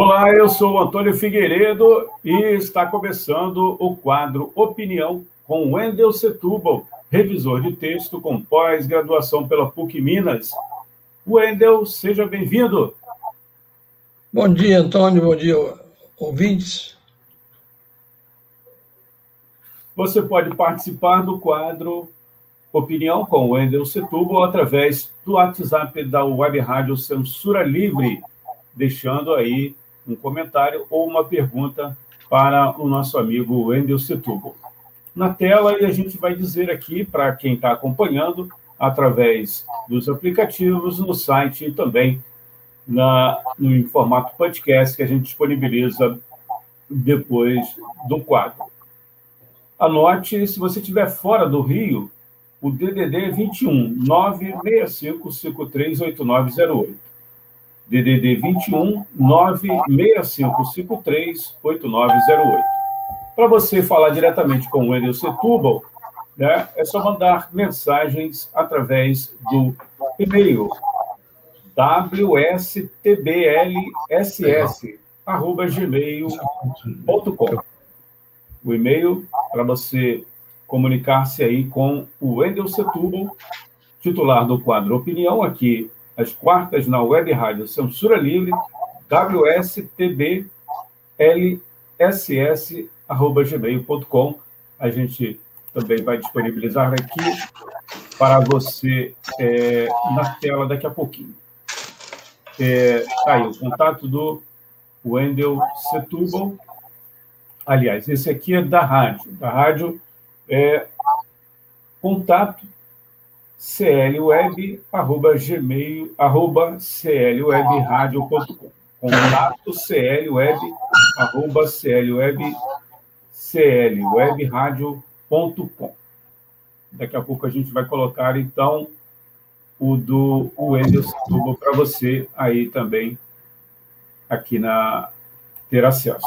Olá, eu sou o Antônio Figueiredo e está começando o quadro Opinião com Wendel Setúbal, revisor de texto com pós-graduação pela PUC Minas. Wendel, seja bem-vindo. Bom dia, Antônio, bom dia, ouvintes. Você pode participar do quadro Opinião com Wendel Setúbal através do WhatsApp da Web Rádio Censura Livre, deixando aí um comentário ou uma pergunta para o nosso amigo Wendel Setúbal. Na tela, e a gente vai dizer aqui para quem está acompanhando, através dos aplicativos, no site e também na, no formato podcast que a gente disponibiliza depois do quadro. Anote, se você estiver fora do Rio, o DDD é 21 965 538908. DDD 21 96553 8908. Para você falar diretamente com o Wendel Setúbal, né, é só mandar mensagens através do e-mail wstblss@gmail.com. O e-mail para você comunicar-se aí com o Wendel Setúbal, titular do quadro Opinião aqui às quartas na Web Rádio Censura Livre, wstblss.gmail.com. A gente também vai disponibilizar aqui para você é, na tela daqui a pouquinho. É, tá aí o contato do Wendel Setúbal. Aliás, esse aqui é da rádio. Da rádio é contato clweb.gmail, arroba clwebradio.com. Contato clweb, arroba clweb, clwebradio.com. Daqui a pouco a gente vai colocar, então, o do Wendel Tubo para você aí também, aqui na ter acesso.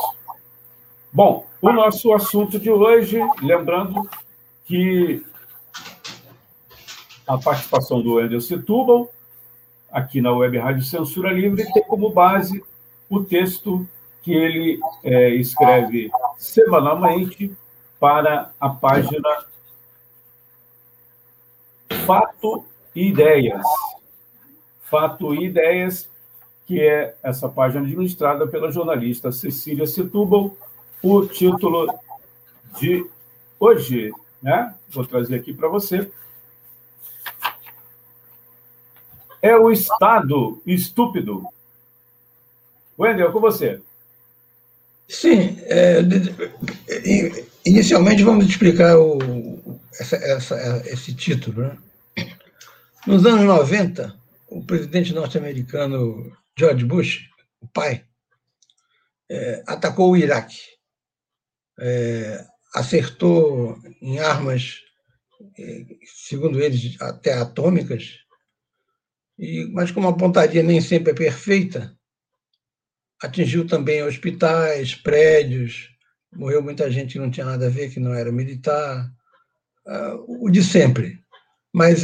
Bom, o nosso assunto de hoje, lembrando que a participação do Wendel Setúbal, aqui na Web Rádio Censura Livre, tem como base o texto que ele é, escreve semanalmente para a página Fato e Ideias. Fato e Ideias, que é essa página administrada pela jornalista Cecília Setúbal. O título de hoje, né? Vou trazer aqui para você é o Estado estúpido. Wendel, com você. Sim. É, inicialmente, vamos explicar o, essa, essa, esse título. Né? Nos anos 90, o presidente norte-americano George Bush, o pai, é, atacou o Iraque. É, acertou em armas, é, segundo eles, até atômicas, e, mas como a pontaria nem sempre é perfeita, atingiu também hospitais, prédios, morreu muita gente que não tinha nada a ver, que não era militar, uh, o de sempre. Mas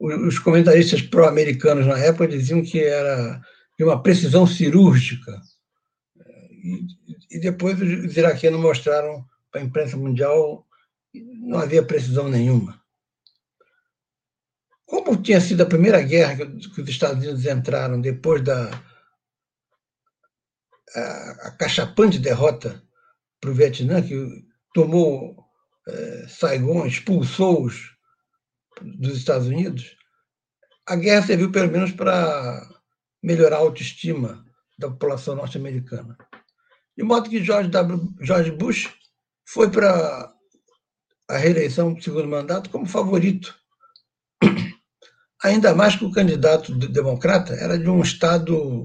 os comentaristas pró-americanos na época diziam que era de uma precisão cirúrgica. E, e depois os iraquianos mostraram para a imprensa mundial que não havia precisão nenhuma. Como tinha sido a primeira guerra que os Estados Unidos entraram depois da a, a cachapante derrota para o Vietnã, que tomou é, Saigon, expulsou-os dos Estados Unidos, a guerra serviu pelo menos para melhorar a autoestima da população norte-americana. De modo que George, w, George Bush foi para a reeleição do segundo mandato como favorito Ainda mais que o candidato democrata era de um estado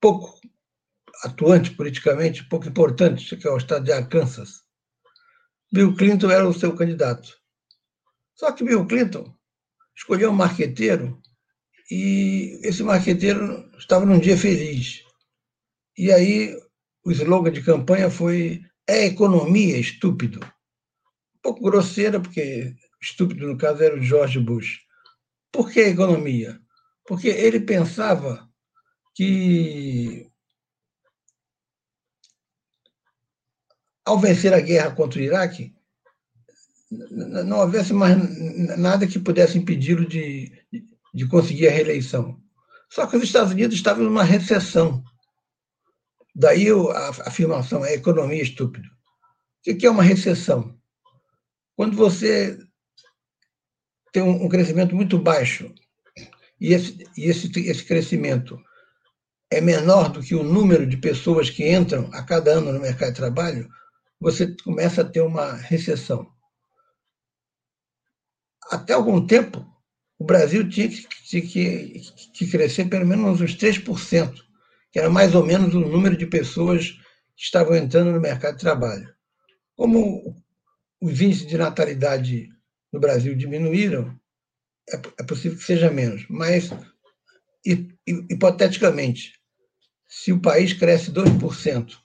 pouco atuante politicamente, pouco importante, que é o estado de Arkansas. Bill Clinton era o seu candidato. Só que Bill Clinton escolheu um marqueteiro e esse marqueteiro estava num dia feliz. E aí o slogan de campanha foi é economia, estúpido. Um pouco grosseira, porque estúpido, no caso, era o George Bush. Por que economia? Porque ele pensava que, ao vencer a guerra contra o Iraque, não houvesse mais nada que pudesse impedi-lo de, de conseguir a reeleição. Só que os Estados Unidos estavam numa recessão. Daí a afirmação é economia estúpido. O que é uma recessão? Quando você tem um crescimento muito baixo e esse, e esse, esse crescimento é menor do que o número de pessoas que entram a cada ano no mercado de trabalho, você começa a ter uma recessão. Até algum tempo, o Brasil tinha que, que, que crescer pelo menos uns 3%, que era mais ou menos o número de pessoas que estavam entrando no mercado de trabalho. Como os índices de natalidade no Brasil diminuíram, é, é possível que seja menos. Mas, hipoteticamente, se o país cresce 2%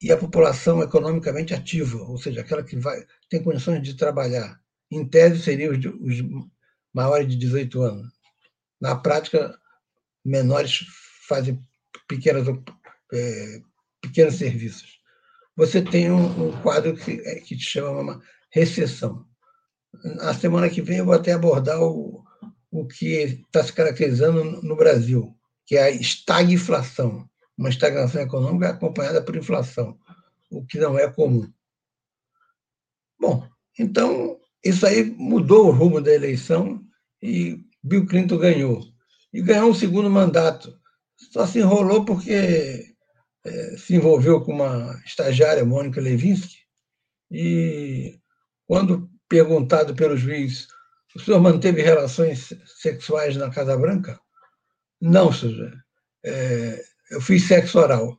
e a população economicamente ativa, ou seja, aquela que vai, tem condições de trabalhar, em tese seriam os, os maiores de 18 anos. Na prática, menores fazem pequenas, é, pequenos serviços. Você tem um, um quadro que, é, que chama uma recessão. Na semana que vem eu vou até abordar o, o que está se caracterizando no Brasil, que é a estagflação, uma estagnação econômica acompanhada por inflação, o que não é comum. Bom, então isso aí mudou o rumo da eleição e Bill Clinton ganhou. E ganhou um segundo mandato. Só se enrolou porque é, se envolveu com uma estagiária, Mônica Levinsky, e quando perguntado pelo juiz, o senhor manteve relações sexuais na Casa Branca? Não, senhor. É, eu fiz sexo oral.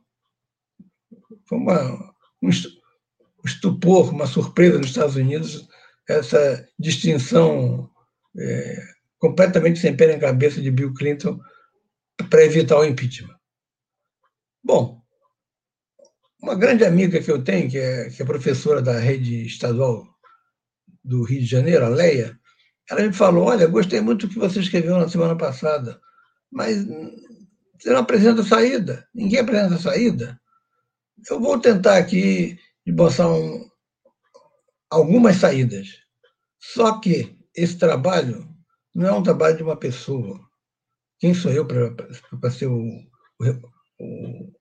Foi uma, um estupor, uma surpresa nos Estados Unidos, essa distinção é, completamente sem pé na cabeça de Bill Clinton para evitar o impeachment. Bom, uma grande amiga que eu tenho, que é, que é professora da rede estadual do Rio de Janeiro, a Leia, ela me falou: Olha, gostei muito do que você escreveu na semana passada, mas você não apresenta saída. Ninguém apresenta saída. Eu vou tentar aqui esboçar um, algumas saídas. Só que esse trabalho não é um trabalho de uma pessoa. Quem sou eu para ser o, o,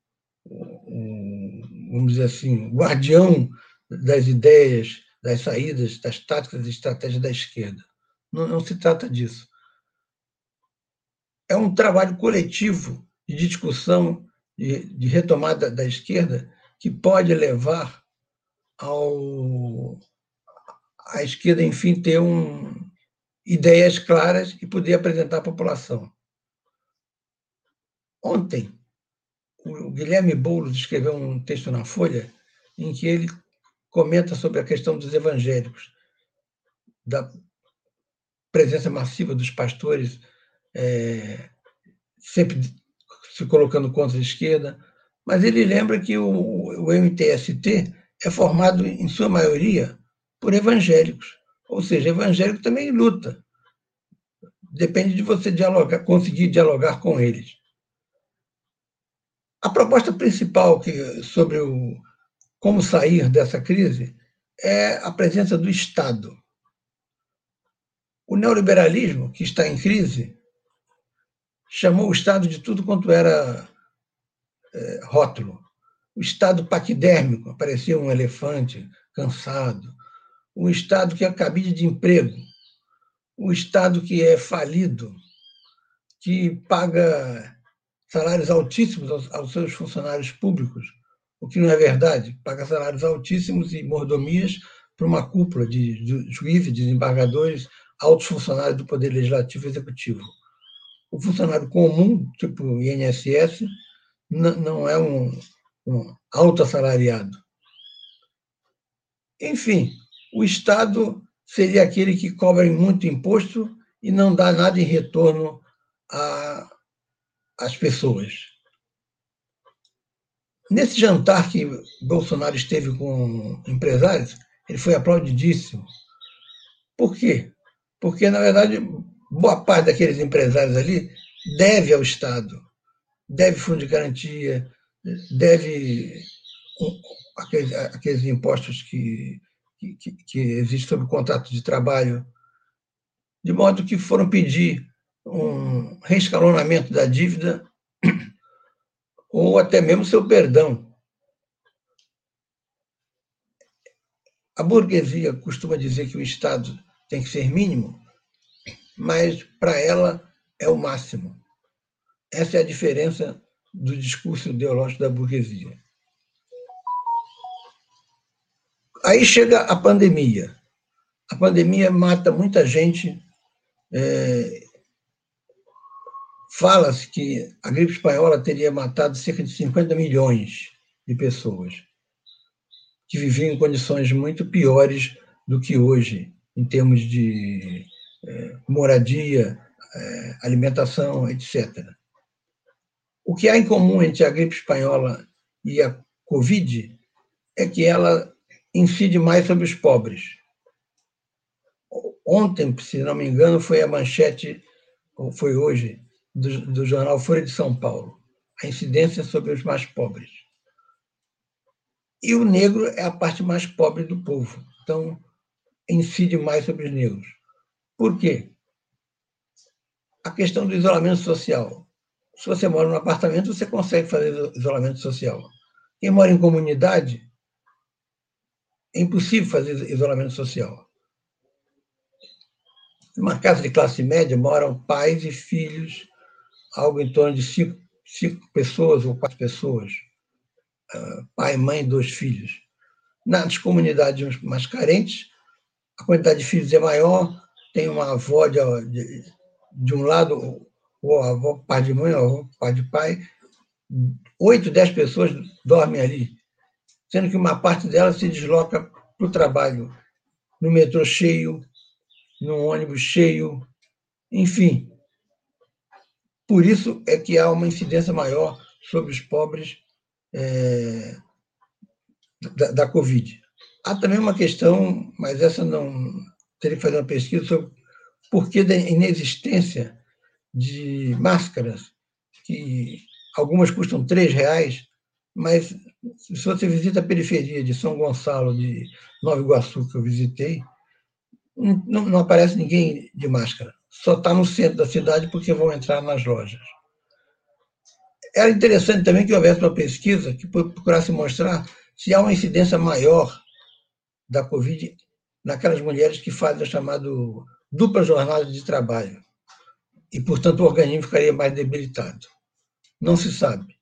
o, vamos dizer assim, guardião das ideias, das saídas, das táticas e estratégias da esquerda? Não, não se trata disso. É um trabalho coletivo de discussão, de, de retomada da esquerda, que pode levar ao, a esquerda, enfim, ter um, ideias claras e poder apresentar à população. Ontem, o Guilherme Boulos escreveu um texto na Folha em que ele comenta sobre a questão dos evangélicos, da presença massiva dos pastores é, sempre se colocando contra a esquerda, mas ele lembra que o, o MTST é formado, em sua maioria, por evangélicos. Ou seja, evangélico também luta. Depende de você dialogar, conseguir dialogar com eles. A proposta principal que, sobre o, como sair dessa crise é a presença do Estado. O neoliberalismo, que está em crise, chamou o Estado de tudo quanto era é, rótulo. O Estado paquidérmico, aparecia um elefante cansado. O Estado que é cabide de emprego. O Estado que é falido, que paga salários altíssimos aos, aos seus funcionários públicos, o que não é verdade. Paga salários altíssimos e mordomias para uma cúpula de, juízes, desembargadores, altos funcionários do Poder Legislativo e Executivo. O funcionário comum, tipo o INSS, não é um, um alto assalariado. Enfim, o Estado seria aquele que cobra muito imposto e não dá nada em retorno às pessoas. Nesse jantar que Bolsonaro esteve com empresários, ele foi aplaudidíssimo. Por quê? Porque, na verdade, boa parte daqueles empresários ali deve ao Estado, deve fundo de garantia, deve aqueles, aqueles impostos que, que, que existem sobre o contrato de trabalho, de modo que foram pedir um reescalonamento da dívida ou até mesmo seu perdão. A burguesia costuma dizer que o Estado tem que ser mínimo, mas para ela é o máximo. Essa é a diferença do discurso ideológico da burguesia. Aí chega a pandemia. A pandemia mata muita gente. É... Fala-se que a gripe espanhola teria matado cerca de 50 milhões de pessoas que viviam em condições muito piores do que hoje, em termos de é, moradia, é, alimentação, etc. O que há em comum entre a gripe espanhola e a Covid é que ela incide mais sobre os pobres. Ontem, se não me engano, foi a manchete, ou foi hoje, do, do jornal Folha de São Paulo, a incidência sobre os mais pobres. E o negro é a parte mais pobre do povo, então incide mais sobre os negros. Por quê? A questão do isolamento social. Se você mora num apartamento, você consegue fazer isolamento social. Quem mora em comunidade é impossível fazer isolamento social. Numa casa de classe média moram pais e filhos, algo em torno de cinco, cinco pessoas ou quatro pessoas. Uh, pai, mãe, dois filhos. Nas comunidades mais carentes, a quantidade de filhos é maior, tem uma avó de, de, de um lado, ou avó, pai de mãe, ou avó, pai de pai, oito, dez pessoas dormem ali sendo que uma parte dela se desloca para o trabalho no metrô cheio, no ônibus cheio, enfim. Por isso é que há uma incidência maior sobre os pobres é, da, da Covid. Há também uma questão, mas essa não teria que fazer uma pesquisa sobre por que da inexistência de máscaras, que algumas custam três reais, mas se você visita a periferia de São Gonçalo, de Nova Iguaçu, que eu visitei, não, não aparece ninguém de máscara. Só está no centro da cidade porque vão entrar nas lojas. Era interessante também que houvesse uma pesquisa que procurasse mostrar se há uma incidência maior da Covid naquelas mulheres que fazem a chamada dupla jornada de trabalho. E, portanto, o organismo ficaria mais debilitado. Não se sabe.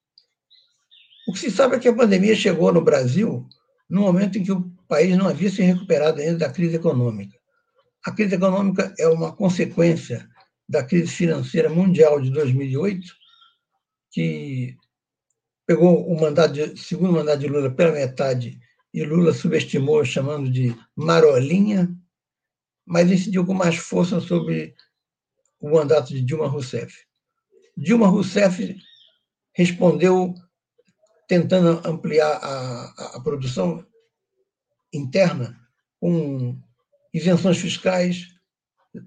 O que se sabe é que a pandemia chegou no Brasil no momento em que o país não havia se recuperado ainda da crise econômica. A crise econômica é uma consequência da crise financeira mundial de 2008, que pegou o mandato de, segundo mandato de Lula pela metade e Lula subestimou, chamando de marolinha, mas incidiu com mais força sobre o mandato de Dilma Rousseff. Dilma Rousseff respondeu tentando ampliar a, a produção interna com isenções fiscais,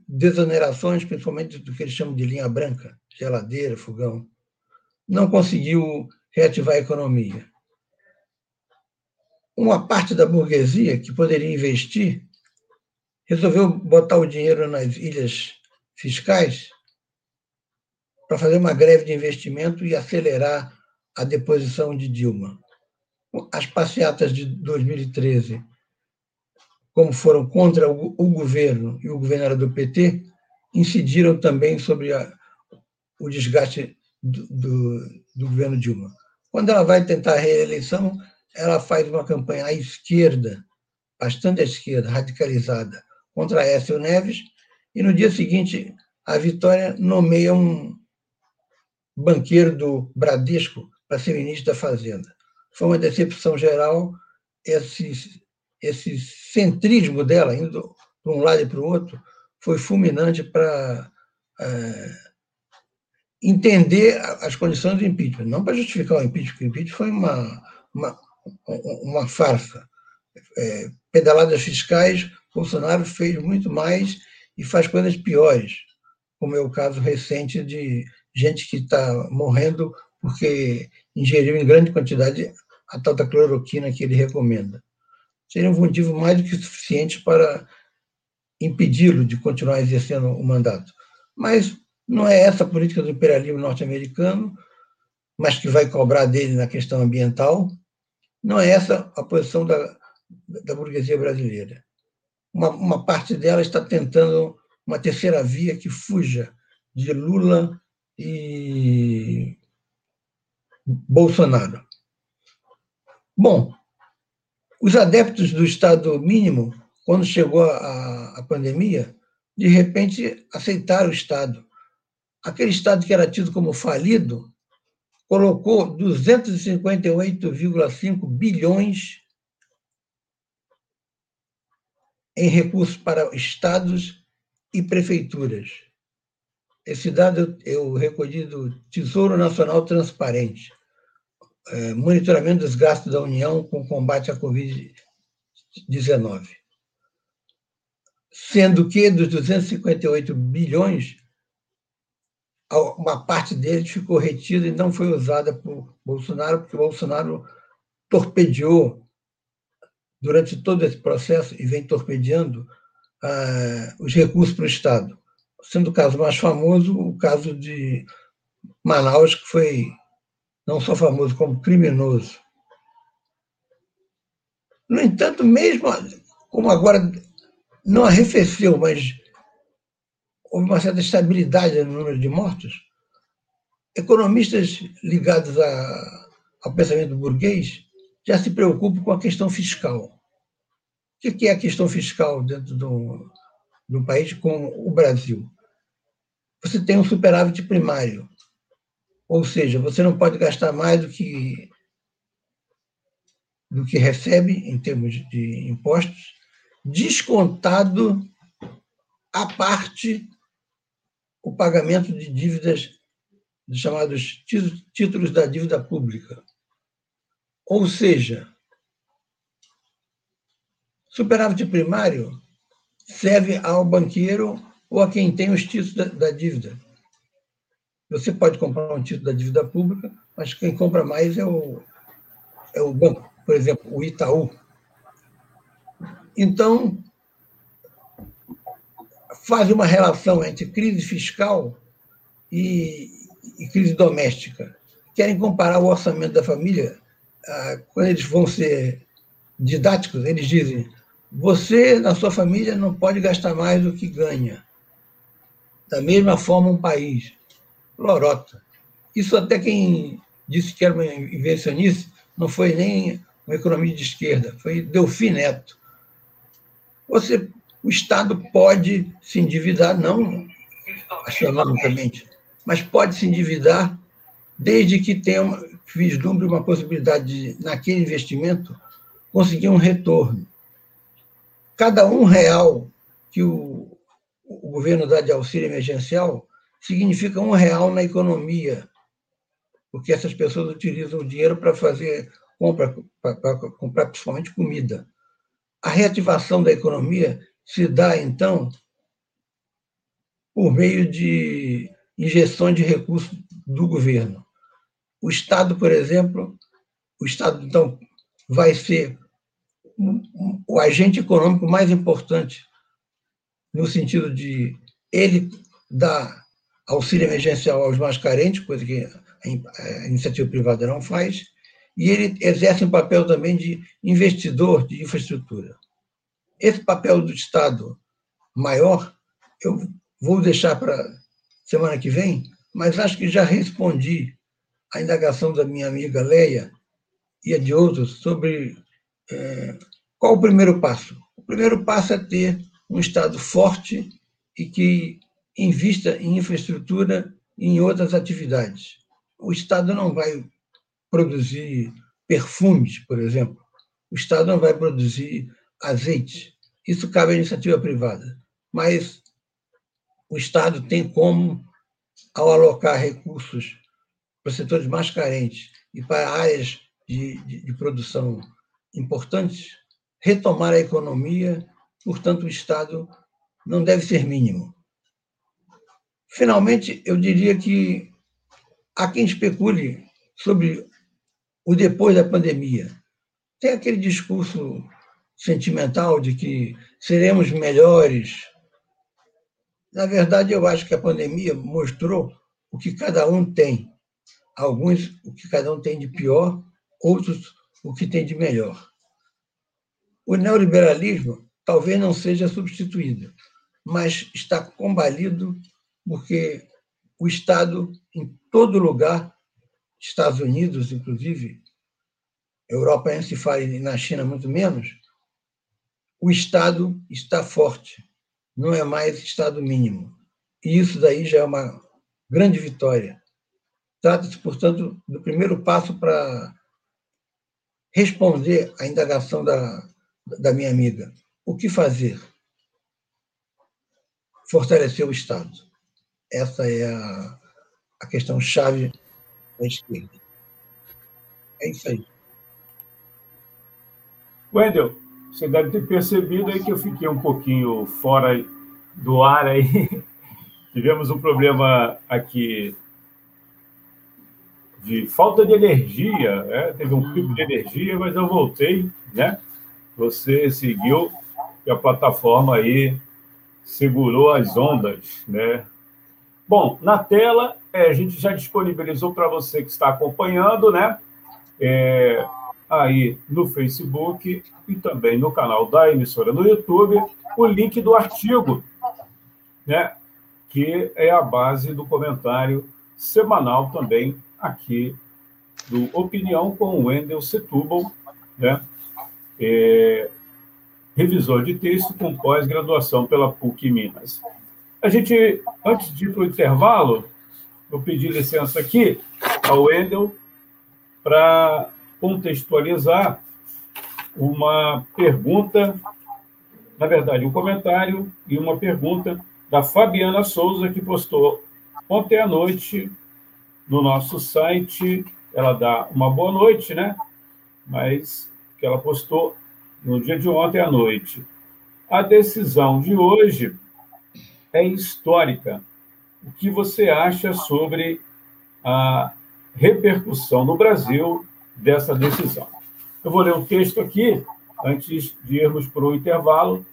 desonerações, principalmente do que eles chamam de linha branca, geladeira, fogão. Não conseguiu reativar a economia. Uma parte da burguesia que poderia investir resolveu botar o dinheiro nas ilhas fiscais para fazer uma greve de investimento e acelerar a deposição de Dilma. As passeatas de 2013, como foram contra o, o governo e o governo era do PT, incidiram também sobre a, o desgaste do, do, do governo Dilma. Quando ela vai tentar a reeleição, ela faz uma campanha à esquerda, bastante à esquerda, radicalizada, contra Écio Neves, e no dia seguinte a Vitória nomeia um banqueiro do Bradesco para ser ministro da Fazenda. foi uma decepção geral esse, esse centrismo dela, indo de um lado e para o outro, foi fulminante para é, entender as condições do impeachment, não para justificar o impeachment, porque o impeachment foi uma, uma, uma farsa. É, pedaladas fiscais, Bolsonaro fez muito mais e faz coisas piores, como é o caso recente de gente que está morrendo porque ingeriu em grande quantidade a tal da cloroquina que ele recomenda. Seria um motivo mais do que suficiente para impedi-lo de continuar exercendo o mandato. Mas não é essa a política do imperialismo norte-americano, mas que vai cobrar dele na questão ambiental. Não é essa a posição da, da burguesia brasileira. Uma, uma parte dela está tentando uma terceira via que fuja de Lula e Bolsonaro. Bom, os adeptos do Estado mínimo, quando chegou a, a pandemia, de repente aceitaram o Estado. Aquele Estado que era tido como falido colocou 258,5 bilhões em recursos para estados e prefeituras. Esse dado eu recolhi do Tesouro Nacional Transparente, monitoramento dos gastos da União com combate à Covid-19. Sendo que dos 258 bilhões, uma parte deles ficou retida e não foi usada por Bolsonaro, porque Bolsonaro torpedeou durante todo esse processo e vem torpedeando uh, os recursos para o Estado. Sendo o caso mais famoso, o caso de Manaus, que foi não só famoso, como criminoso. No entanto, mesmo como agora não arrefeceu, mas houve uma certa estabilidade no número de mortos, economistas ligados a, ao pensamento burguês já se preocupam com a questão fiscal. O que é a questão fiscal dentro do, do país como o Brasil? Você tem um superávit primário, ou seja, você não pode gastar mais do que do que recebe em termos de impostos, descontado a parte o pagamento de dívidas dos chamados títulos da dívida pública. Ou seja, superávit primário serve ao banqueiro ou a quem tem os títulos da dívida. Você pode comprar um título da dívida pública, mas quem compra mais é o, é o banco, por exemplo, o Itaú. Então, faz uma relação entre crise fiscal e, e crise doméstica. Querem comparar o orçamento da família, ah, quando eles vão ser didáticos, eles dizem: você, na sua família, não pode gastar mais do que ganha. Da mesma forma, um país lorota. Isso até quem disse que era uma invencionice não foi nem uma economia de esquerda, foi Delfim Neto. Você, o Estado pode se endividar, não astronomicamente, mas pode se endividar desde que tenha uma, vislumbre uma possibilidade de, naquele investimento, conseguir um retorno. Cada um real que o, o governo dá de auxílio emergencial significa um real na economia, porque essas pessoas utilizam o dinheiro para fazer compra, para comprar principalmente comida. A reativação da economia se dá, então, por meio de injeção de recursos do governo. O Estado, por exemplo, o Estado, então, vai ser o agente econômico mais importante, no sentido de ele dar auxílio emergencial aos mais carentes, coisa que a iniciativa privada não faz, e ele exerce um papel também de investidor de infraestrutura. Esse papel do Estado maior, eu vou deixar para semana que vem, mas acho que já respondi à indagação da minha amiga Leia e a de outros sobre é, qual o primeiro passo. O primeiro passo é ter um Estado forte e que invista em infraestrutura e em outras atividades. O Estado não vai produzir perfumes, por exemplo. O Estado não vai produzir azeite. Isso cabe à iniciativa privada. Mas o Estado tem como, ao alocar recursos para setores mais carentes e para áreas de, de, de produção importantes, retomar a economia, portanto, o Estado não deve ser mínimo. Finalmente, eu diria que há quem especule sobre o depois da pandemia. Tem aquele discurso sentimental de que seremos melhores. Na verdade, eu acho que a pandemia mostrou o que cada um tem. Alguns o que cada um tem de pior, outros o que tem de melhor. O neoliberalismo talvez não seja substituído, mas está combalido porque o Estado, em todo lugar, Estados Unidos, inclusive, Europa nem se fala e na China muito menos, o Estado está forte, não é mais Estado mínimo. E isso daí já é uma grande vitória. Trata-se, portanto, do primeiro passo para responder à indagação da, da minha amiga. O que fazer? Fortalecer o Estado. Essa é a, a questão chave da esquerda. É isso aí. Wendel, você deve ter percebido aí que eu fiquei um pouquinho fora do ar aí. Tivemos um problema aqui de falta de energia, né? teve um pico de energia, mas eu voltei, né? Você seguiu e a plataforma aí segurou as ondas, né? Bom, na tela é, a gente já disponibilizou para você que está acompanhando, né? É, aí no Facebook e também no canal da emissora no YouTube, o link do artigo, né? Que é a base do comentário semanal também aqui do Opinião com o Wendel Setúbal, né? É, revisor de texto com pós-graduação pela PUC Minas. A gente, antes de ir para o intervalo, eu pedi licença aqui ao Wendel para contextualizar uma pergunta, na verdade, um comentário e uma pergunta da Fabiana Souza, que postou ontem à noite no nosso site. Ela dá uma boa noite, né? Mas que ela postou no dia de ontem à noite. A decisão de hoje é histórica o que você acha sobre a repercussão no Brasil dessa decisão. Eu vou ler um texto aqui, antes de irmos para o intervalo.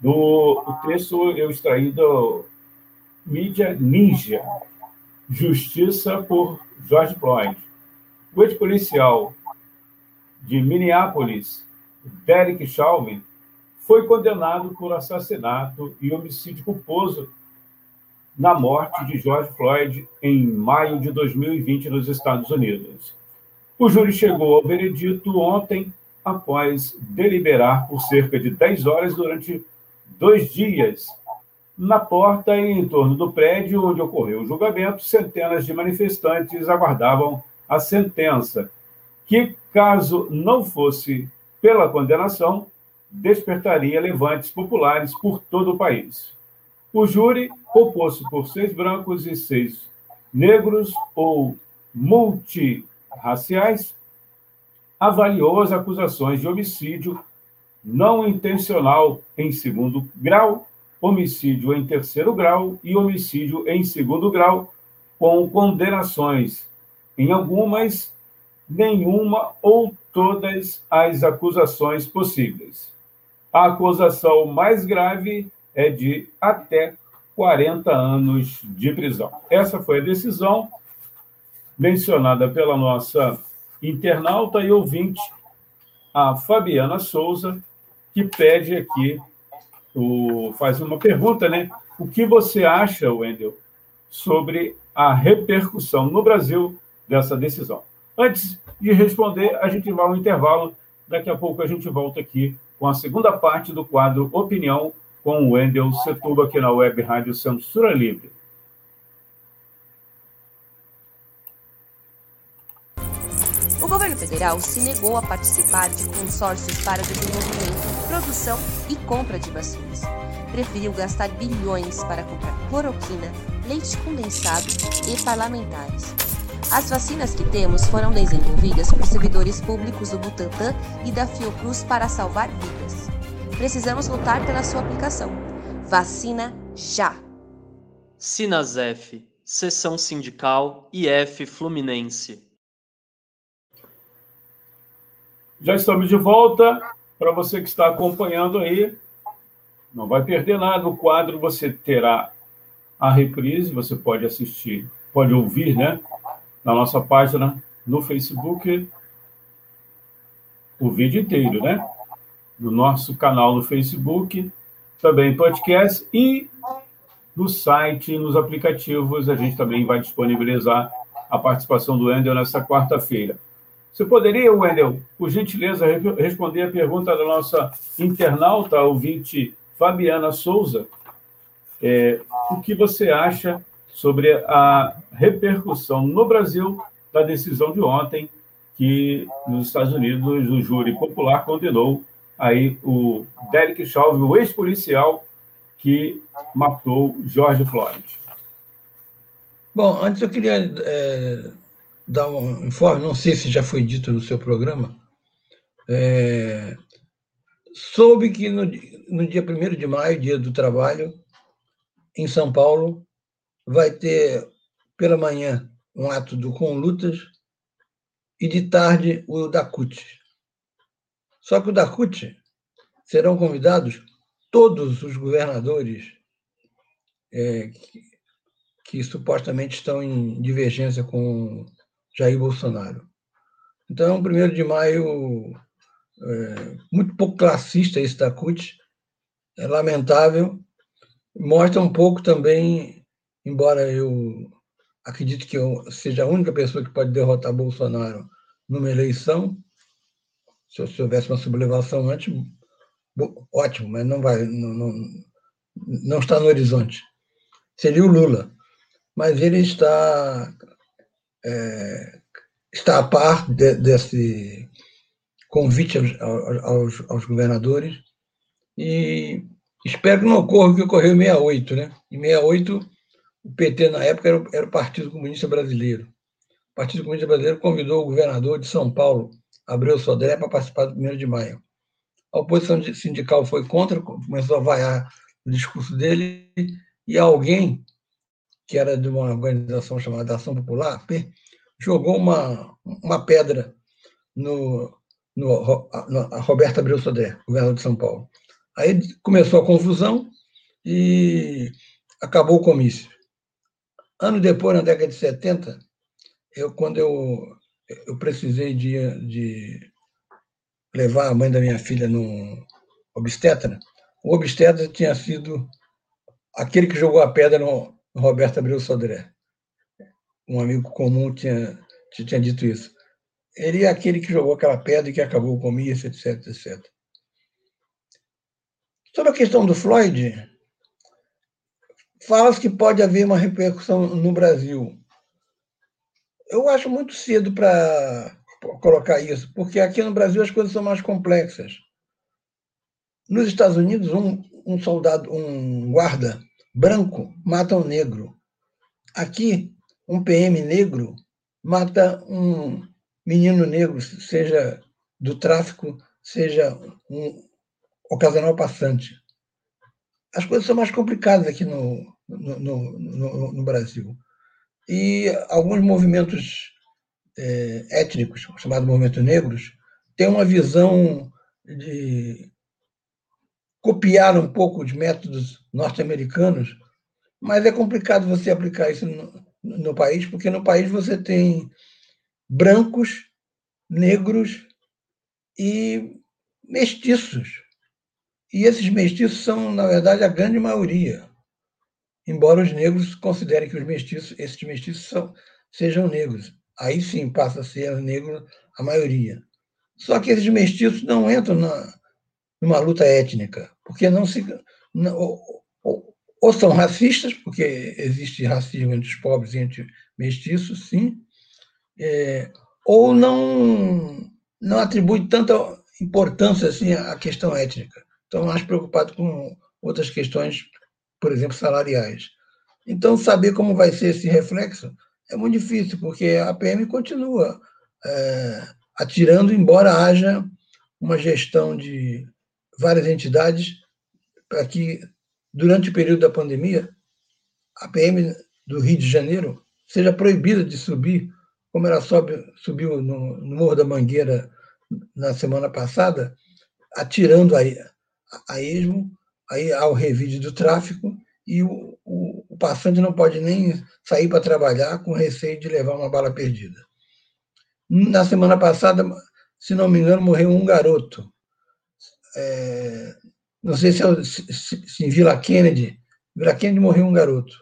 Do, o texto eu extraí do Mídia Ninja, Justiça por George Floyd. O ex-policial de Minneapolis, Derek Chauvin, foi condenado por assassinato e homicídio culposo na morte de George Floyd em maio de 2020 nos Estados Unidos. O júri chegou ao veredito ontem, após deliberar por cerca de 10 horas durante dois dias. Na porta e em torno do prédio onde ocorreu o julgamento, centenas de manifestantes aguardavam a sentença, que, caso não fosse pela condenação, despertaria levantes populares por todo o país. O júri, composto por seis brancos e seis negros ou multirraciais, avaliou as acusações de homicídio não intencional em segundo grau, homicídio em terceiro grau e homicídio em segundo grau, com condenações em algumas, nenhuma ou todas as acusações possíveis. A acusação mais grave é de até 40 anos de prisão. Essa foi a decisão mencionada pela nossa internauta e ouvinte, a Fabiana Souza, que pede aqui, o, faz uma pergunta, né? O que você acha, Wendel, sobre a repercussão no Brasil dessa decisão? Antes de responder, a gente vai ao intervalo. Daqui a pouco a gente volta aqui com a segunda parte do quadro Opinião com o Wendel Setuba aqui na Web Rádio Censura Livre. O governo federal se negou a participar de consórcios para desenvolvimento, produção e compra de vacinas. Preferiu gastar bilhões para comprar cloroquina, leite condensado e parlamentares. As vacinas que temos foram desenvolvidas por servidores públicos do Butantan e da Fiocruz para salvar vidas. Precisamos lutar pela sua aplicação. Vacina já! Sinasef, Seção Sindical IF Fluminense. Já estamos de volta. Para você que está acompanhando aí, não vai perder nada. No quadro você terá a reprise, você pode assistir, pode ouvir, né? Na nossa página no Facebook, o vídeo inteiro, né? No nosso canal no Facebook, também podcast e no site, nos aplicativos, a gente também vai disponibilizar a participação do Wendel nessa quarta-feira. Você poderia, Wendel, por gentileza, responder a pergunta da nossa internauta, ouvinte Fabiana Souza? É, o que você acha sobre a repercussão no Brasil da decisão de ontem, que nos Estados Unidos o júri popular condenou aí o Derek Chauvin, o ex-policial que matou George Floyd. Bom, antes eu queria é, dar um informe, não sei se já foi dito no seu programa, é, soube que no, no dia 1 de maio, dia do trabalho, em São Paulo, vai ter pela manhã um ato do Com Lutas e de tarde o da CUT. Só que o da CUT serão convidados todos os governadores é, que, que supostamente estão em divergência com Jair Bolsonaro. Então, o primeiro de maio, é, muito pouco classista esse da CUT, é lamentável, mostra um pouco também, embora eu acredite que eu seja a única pessoa que pode derrotar Bolsonaro numa eleição, se, se houvesse uma sublevação antes, ótimo, mas não vai, não, não, não está no horizonte. Seria o Lula, mas ele está é, está a par de, desse convite aos, aos, aos, governadores e espero que não ocorra o que ocorreu em 68. Né? Em 68, o PT, na época, era, era o Partido Comunista Brasileiro. O Partido Comunista Brasileiro convidou o governador de São Paulo, Abreu Sodré, para participar do 1 de maio. A oposição sindical foi contra, começou a vaiar o discurso dele, e alguém que era de uma organização chamada Ação Popular, jogou uma, uma pedra no, no, no Roberto Abreu Sodré, governador de São Paulo. Aí começou a confusão e acabou o comício. Ano depois, na década de 70, eu, quando eu, eu precisei de, de levar a mãe da minha filha no obstetra, o obstetra tinha sido aquele que jogou a pedra no, Roberto Abreu Sodré. Um amigo comum tinha, tinha dito isso. Ele é aquele que jogou aquela pedra e que acabou com isso, etc, etc. Sobre a questão do Floyd, fala-se que pode haver uma repercussão no Brasil. Eu acho muito cedo para colocar isso, porque aqui no Brasil as coisas são mais complexas. Nos Estados Unidos, um, um soldado, um guarda branco mata um negro. Aqui, um PM negro mata um menino negro, seja do tráfico, seja um ocasional passante. As coisas são mais complicadas aqui no, no, no, no Brasil. E alguns movimentos é, étnicos, chamados movimentos negros, têm uma visão de copiar um pouco os métodos norte-americanos, mas é complicado você aplicar isso no, no, país, porque no país você tem brancos, negros e mestiços. E esses mestiços são, na verdade, a grande maioria. Embora os negros considerem que os mestiços, esses mestiços são, sejam negros. Aí sim passa a ser negro a maioria. Só que esses mestiços não entram na, numa luta étnica, porque não se. Não, ou, ou, são racistas, porque existe racismo entre os pobres e entre mestiços, sim, é, ou não, não atribui tanta importância assim à questão étnica. Estão mais preocupados com outras questões, por exemplo, salariais. Então, saber como vai ser esse reflexo é muito difícil, porque a PM continua é, atirando, embora haja uma gestão de várias entidades para que, durante o período da pandemia, a PM do Rio de Janeiro seja proibida de subir, como ela sobe, subiu no, no Morro da Mangueira na semana passada, atirando a, a esmo aí ao revide do tráfico e o, o, o passante não pode nem sair para trabalhar com receio de levar uma bala perdida. Na semana passada, se não me engano, morreu um garoto. É, não sei se, é, se, se, em Vila Kennedy. Vila Kennedy morreu um garoto.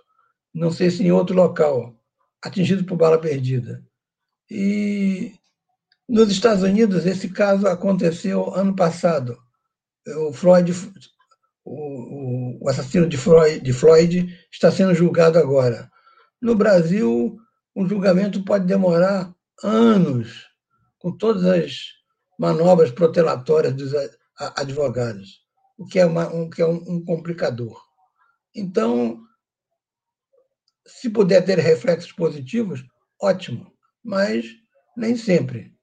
Não sei se em outro local, atingido por bala perdida. E nos Estados Unidos, esse caso aconteceu ano passado. O Floyd o, o assassino de Floyd, de Floyd está sendo julgado agora. No Brasil, um julgamento pode demorar anos, com todas as manobras protelatórias dos advogados, o que é, uma, um, que é um, um complicador. Então, se puder ter reflexos positivos, ótimo, mas nem sempre.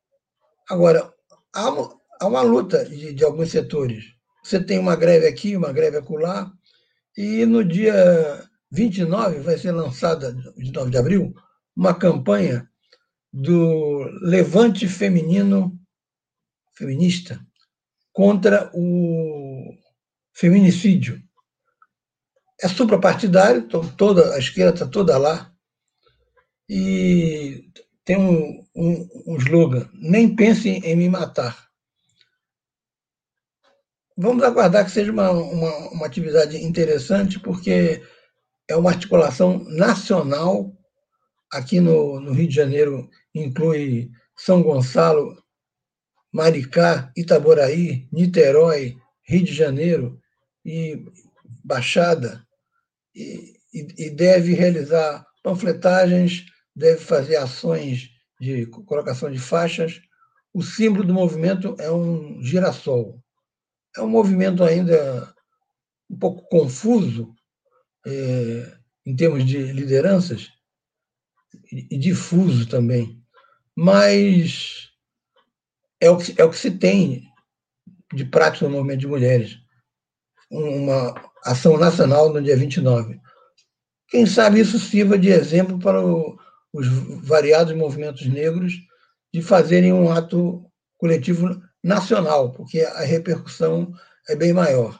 Agora, há uma, há uma luta de, de alguns setores você tem uma greve aqui, uma greve acolá, e no dia 29 vai ser lançada, 29 de abril, uma campanha do Levante Feminino Feminista contra o feminicídio. É suprapartidário, toda, a esquerda está toda lá, e tem um, um, um slogan: nem pensem em me matar vamos aguardar que seja uma, uma, uma, atividade interessante, porque é uma articulação nacional. Aqui no, no Rio de Janeiro inclui São Gonçalo, Maricá, Itaboraí, Niterói, Rio de Janeiro e Baixada, e, e, e deve realizar panfletagens, deve fazer ações de colocação de faixas. O símbolo do movimento é um girassol é um movimento ainda um pouco confuso é, em termos de lideranças e difuso também, mas é o que, é o que se tem de prática no movimento de mulheres. Uma ação nacional no dia 29. Quem sabe isso sirva de exemplo para o, os variados movimentos negros de fazerem um ato coletivo nacional, porque a repercussão é bem maior.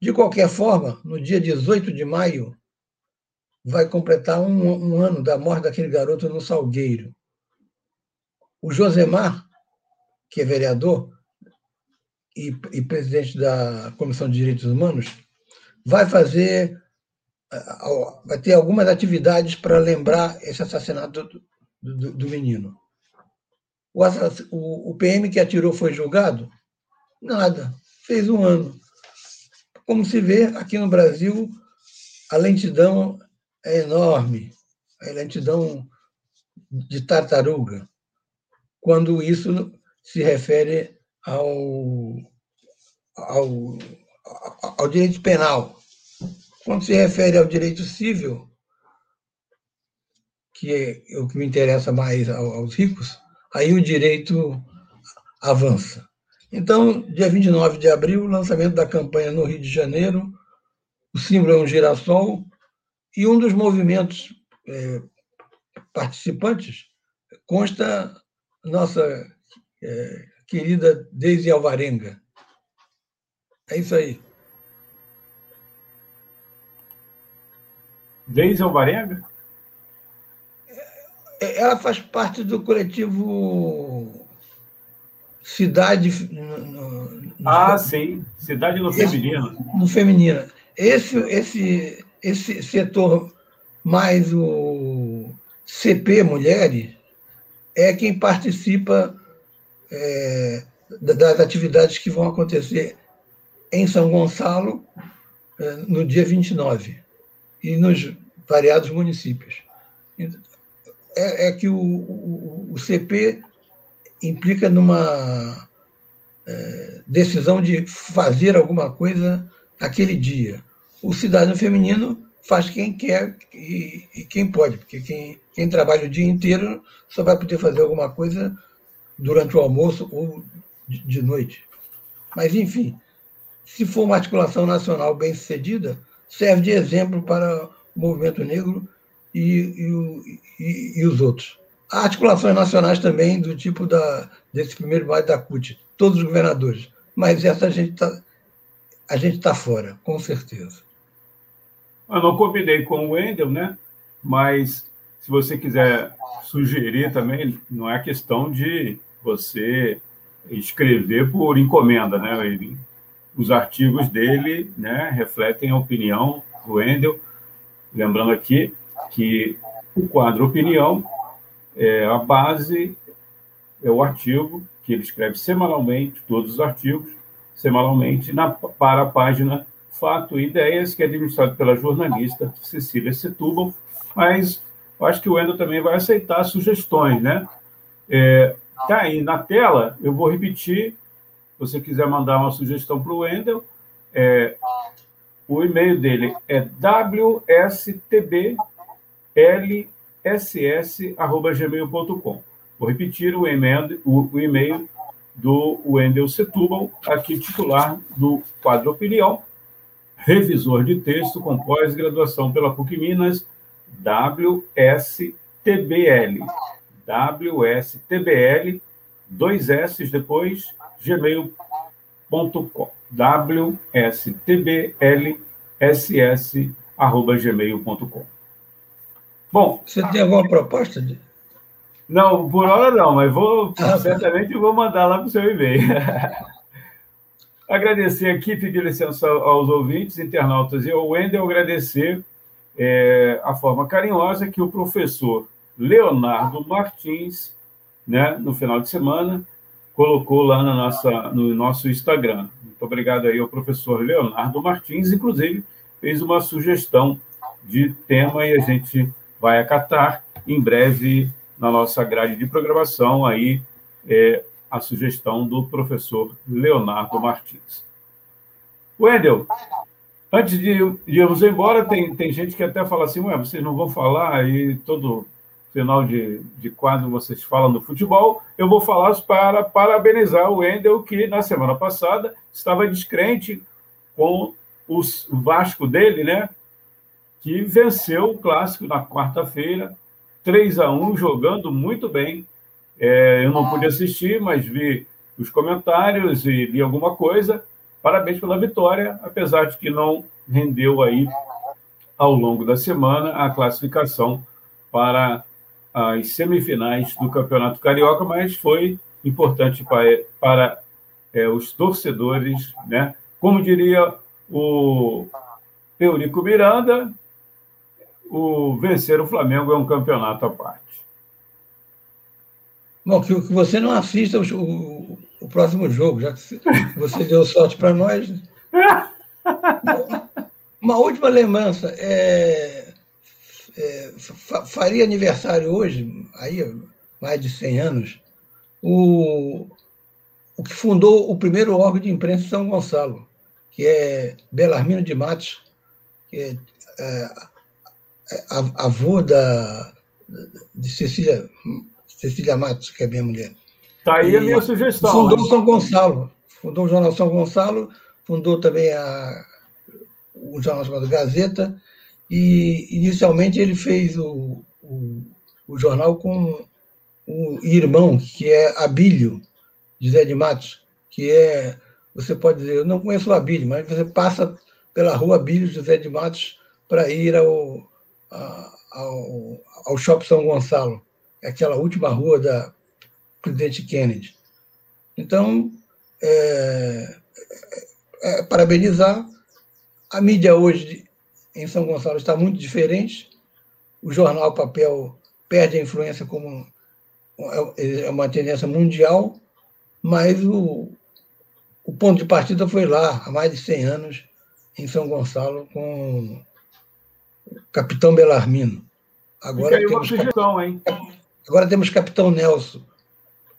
De qualquer forma, no dia 18 de maio, vai completar um, um ano da morte daquele garoto no Salgueiro. O Josemar, que é vereador e, e presidente da Comissão de Direitos Humanos, vai fazer vai ter algumas atividades para lembrar esse assassinato do, do, do menino. O, o, PM que atirou foi julgado? Nada. Fez um ano. Como se vê, aqui no Brasil, a lentidão é enorme. A lentidão de tartaruga. Quando isso se refere ao, ao, ao direito penal. Quando se refere ao direito civil, que é o que me interessa mais aos ricos, aí o direito avança. Então, dia 29 de abril, lançamento da campanha no Rio de Janeiro, o símbolo é um girassol, e um dos movimentos é, participantes consta nossa é, querida Deise Alvarenga. É isso aí. Deise Alvarenga? Ela faz parte do coletivo Cidade. No, no, ah, sim, Cidade no Feminino. No Feminino. Esse, esse, esse setor mais o CP Mulheres é quem participa é, das atividades que vão acontecer em São Gonçalo é, no dia 29 e nos variados municípios é, é que o, o, o, CP implica numa é, decisão de fazer alguma coisa naquele dia. O cidadão feminino faz quem quer e, e quem pode, porque quem, quem trabalha o dia inteiro só vai poder fazer alguma coisa durante o almoço ou de noite. Mas, enfim, se for uma articulação nacional bem sucedida, serve de exemplo para o movimento negro e, e, e, os outros. Há articulações nacionais também, do tipo da, desse primeiro baile da CUT, todos os governadores. Mas essa a gente está a gente tá fora, com certeza. Eu não combinei com o Wendel, né? Mas se você quiser sugerir também, não é questão de você escrever por encomenda, né? Ele, os artigos dele né, refletem a opinião do Wendel. Lembrando aqui que o quadro opinião é a base, é o artigo que ele escreve semanalmente, todos os artigos, semanalmente, na, para a página Fato e Ideias, que é administrado pela jornalista Cecília Setúbal, mas acho que o Wendel também vai aceitar sugestões, né? É, tá aí na tela, eu vou repetir, se você quiser mandar uma sugestão para o Wendel, é, o e-mail dele é wstb lss.gmail.com. Vou repetir o e-mail, o, o do Wendel Setúbal, aqui titular do quadro Opinião, revisor de texto com pós-graduação pela PUC Minas, WSTBL. WSTBL, dois S depois, gmail.com. WSTBLSS.gmail.com. Bom. Você tem alguma proposta? De... Não, por hora não, mas vou ah, tá. certamente vou mandar lá para o seu e-mail. agradecer aqui, pedir licença aos ouvintes, internautas e ao Wendel, agradecer é, a forma carinhosa que o professor Leonardo Martins, né, no final de semana, colocou lá na nossa, no nosso Instagram. Muito obrigado aí ao professor Leonardo Martins, inclusive fez uma sugestão de tema e a gente vai acatar em breve na nossa grade de programação aí é, a sugestão do professor Leonardo Martins. Wendel, antes de, irmos embora, tem, tem gente que até fala assim, ué, vocês não vão falar e todo final de, de quadro vocês falam do futebol, eu vou falar para parabenizar o Wendel, que na semana passada estava descrente com o Vasco dele, né? Que venceu o clássico na quarta-feira, 3 a 1 jogando muito bem. É, eu não pude assistir, mas vi os comentários e li alguma coisa. Parabéns pela vitória, apesar de que não rendeu aí ao longo da semana a classificação para as semifinais do Campeonato Carioca, mas foi importante para, para é, os torcedores, né? Como diria o Eurico Miranda, o vencer o Flamengo é um campeonato à parte. Bom, que, que você não assista o, o, o, próximo jogo, já que você deu sorte para nós. Né? Uma última lembrança. É, é, faria aniversário hoje, aí mais de 100 anos, o, o que fundou o primeiro órgão de imprensa em São Gonçalo, que é Belarmino de Matos, que é, é avô da, de Cecília, Cecília Matos, que é minha mulher. Está aí e a minha sugestão. Fundou né? São Gonçalo, fundou o Jornal São Gonçalo, fundou também a, o jornal chamado Gazeta, e inicialmente ele fez o, o, o jornal com o irmão, que é Abílio, Zé de Matos, que é, você pode dizer, eu não conheço o Abílio, mas você passa pela rua Abílio José de Matos para ir ao, ao, ao Shopping São Gonçalo, é aquela última rua da presidente Kennedy. Então, é, é, é, parabenizar. A mídia hoje em São Gonçalo está muito diferente. O jornal papel perde a influência como é uma tendência mundial, mas o, o ponto de partida foi lá, há mais de 100 anos, em São Gonçalo, com Capitão Belarmino. Agora Fica aí uma temos, sugestão, hein? agora temos Capitão Nelson,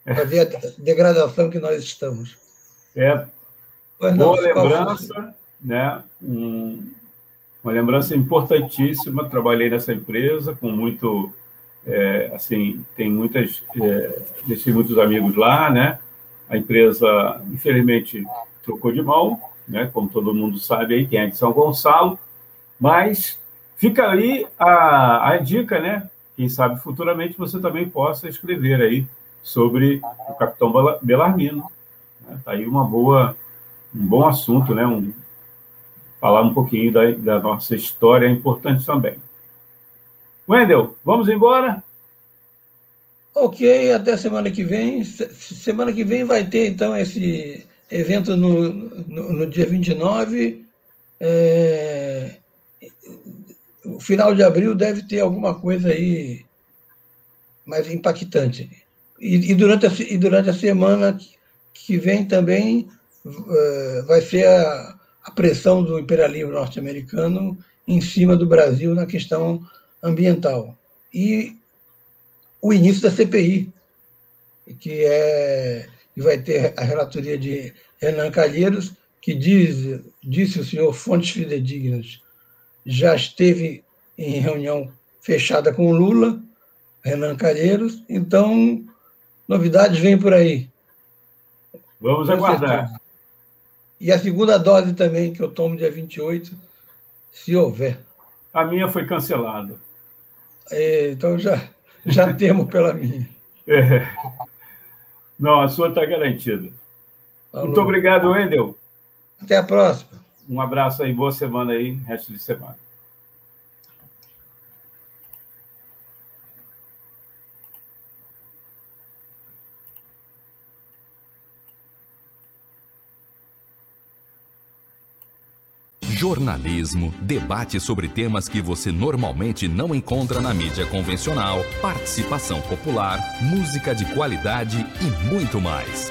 para ver a degradação que nós estamos. É, não, boa foi? lembrança, né? Um- uma lembrança importantíssima. Trabalhei nessa empresa com muito, é, assim, tem muitas, é, deixei muitos amigos lá, né? A empresa, infelizmente, trocou de mão, né? Como todo mundo sabe aí, quem é de São Gonçalo, mas fica aí a, a dica, né? Quem sabe futuramente você também possa escrever aí sobre o Capitão Bela- Belarmino. Né? Tá aí uma boa, um bom assunto, né? Um, falar um pouquinho da, da nossa história é importante também. Wendel, vamos embora? Ok, até semana que vem. Se- Semana que vem vai ter, então, esse evento no, no, no dia 29. É, O final de abril deve ter alguma coisa aí mais impactante. E, e durante, a, e durante a semana que- vem também eh, vai ser a, a pressão do imperialismo norte-americano em cima do Brasil na questão ambiental. E o início da CPI, que é que vai ter a relatoria de Renan Calheiros, que diz, disse o senhor fontes fidedignas, já esteve em reunião fechada com o Lula, Renan Calheiros, então novidades vêm por aí. Vamos Com aguardar. certeza. E a segunda dose também, que eu tomo dia 28, se houver. A minha foi cancelada. É, Então já, já temo pela minha. É. Não, a sua está garantida. Falou. Muito obrigado, Wendel. Até a próxima. Um abraço aí, boa semana aí, resto de semana. Jornalismo, debate sobre temas que você normalmente não encontra na mídia convencional, participação popular, música de qualidade e muito mais.